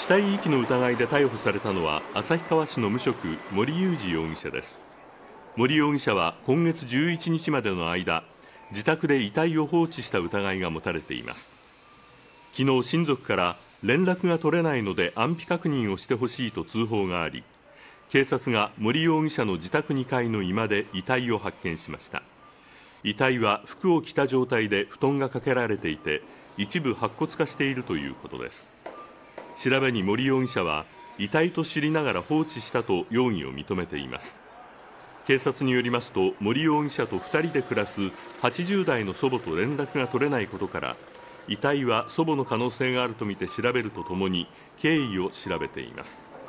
死体遺棄の疑いで逮捕されたのは旭川市の無職森裕二容疑者です。森容疑者は今月11日までの間自宅で遺体を放置した疑いが持たれています。昨日親族から連絡が取れないので安否確認をしてほしいと通報があり警察が森容疑者の自宅2階の居間で遺体を発見しました。遺体は服を着た状態で布団がかけられていて一部白骨化しているということです。調べに森容疑者は遺体と知りながら放置したと容疑を認めています。警察によりますと森容疑者と2人で暮らす80代の祖母と連絡が取れないことから遺体は祖母の可能性があるとみて調べるとともに経緯を調べています。